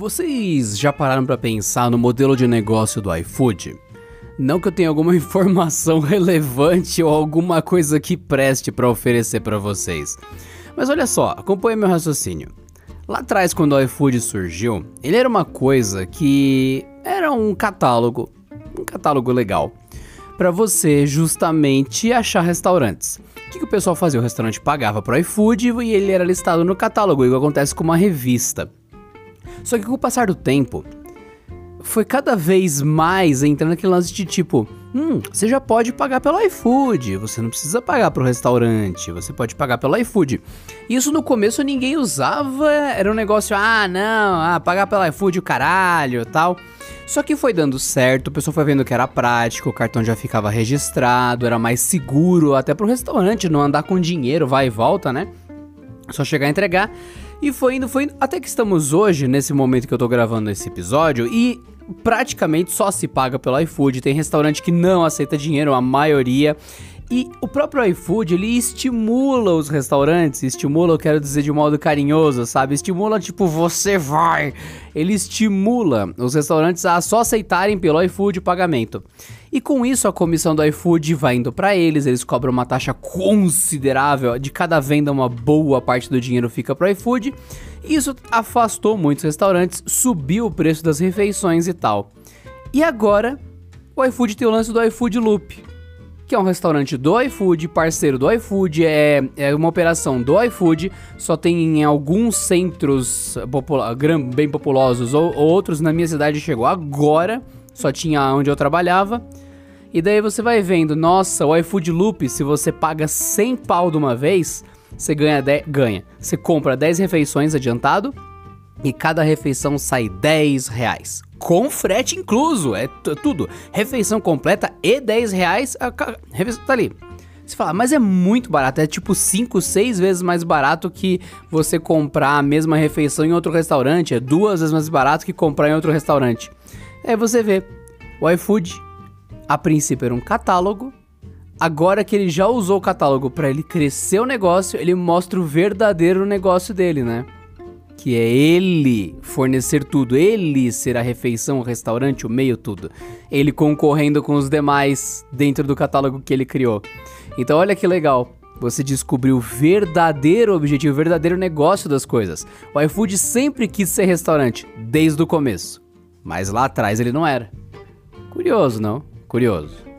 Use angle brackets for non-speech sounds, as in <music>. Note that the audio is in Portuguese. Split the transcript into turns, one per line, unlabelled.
Vocês já pararam para pensar no modelo de negócio do iFood? Não que eu tenha alguma <laughs> informação relevante ou alguma coisa que preste para oferecer para vocês. Mas olha só, acompanhe meu raciocínio. Lá atrás, quando o iFood surgiu, ele era uma coisa que era um catálogo, um catálogo legal, para você justamente achar restaurantes. O que, que, o pessoal fazia? O restaurante pagava pro iFood e ele era listado no catálogo, igual acontece com uma revista. Só que com o passar do tempo, foi cada vez mais entrando naquele lance de tipo, hum, você já pode pagar pelo iFood, você não precisa pagar pro restaurante, você pode pagar pelo iFood. Isso no começo ninguém usava, era um negócio, ah, não, ah, pagar pelo iFood o caralho, tal. Só que foi dando certo, o pessoal foi vendo que era prático, o cartão já ficava registrado, era mais seguro até pro restaurante não andar com dinheiro, vai e volta, né? Só chegar a entregar. E foi indo, foi indo. Até que estamos hoje, nesse momento que eu tô gravando esse episódio, e praticamente só se paga pelo iFood. Tem restaurante que não aceita dinheiro, a maioria. E o próprio iFood, ele estimula os restaurantes, estimula, eu quero dizer de modo carinhoso, sabe? Estimula tipo, você vai. Ele estimula os restaurantes a só aceitarem pelo iFood o pagamento. E com isso a comissão do iFood vai indo para eles, eles cobram uma taxa considerável, de cada venda uma boa parte do dinheiro fica pro iFood. Isso afastou muitos restaurantes, subiu o preço das refeições e tal. E agora, o iFood tem o lance do iFood Loop que é um restaurante do iFood, parceiro do iFood, é, é uma operação do iFood, só tem em alguns centros popula bem populosos ou, ou outros na minha cidade chegou agora, só tinha onde eu trabalhava. E daí você vai vendo, nossa, o iFood Loop, se você paga 100 pau de uma vez, você ganha, ganha. Você compra 10 refeições adiantado e cada refeição sai 10 reais com frete incluso. É tudo. Refeição completa e 10 reais. A refeição tá ali. Você fala, mas é muito barato, é tipo 5, 6 vezes mais barato que você comprar a mesma refeição em outro restaurante, é duas vezes mais barato que comprar em outro restaurante. Aí você vê, o iFood, a princípio era um catálogo, agora que ele já usou o catálogo para ele crescer o negócio, ele mostra o verdadeiro negócio dele, né? Que é ele fornecer tudo, ele ser a refeição, o restaurante, o meio, tudo. Ele concorrendo com os demais dentro do catálogo que ele criou. Então olha que legal. Você descobriu o verdadeiro objetivo, o verdadeiro negócio das coisas. O iFood sempre quis ser restaurante, desde o começo. Mas lá atrás ele não era. Curioso, não? Curioso.